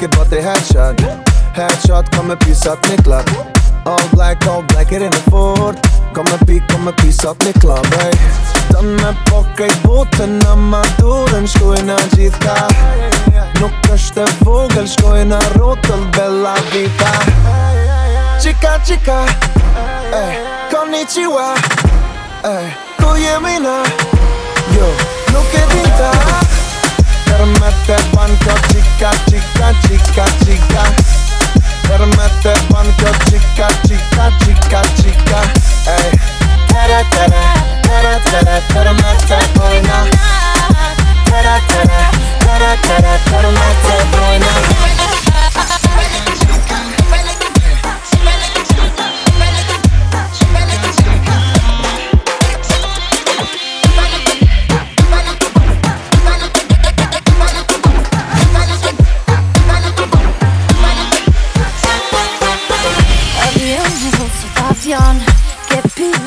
Nuk bote headshot Headshot ka me pisat një klap All black, all black, it in the fort Ka me pi, ka me pisat një klap hey. Të me po krejt botën Në madurën shkoj në gjithë Nuk është e vogël Shkoj në rotëll bella vita Qika, qika hey. Konnichiwa hey. Ku jemi në Permite Permete, banco, chica, chica, chica, chica.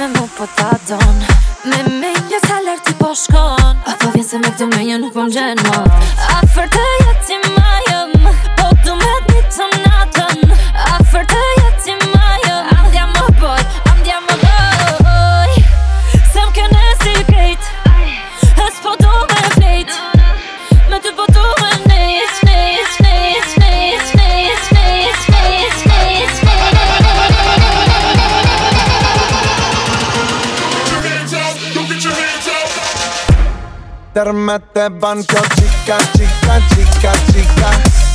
me mu po ta don Me me një të lartë i po shkon A po vjen se me këtë me një nuk po më gjenë A fër të jetë i më Terme te banco, chica, chica, chica, chica.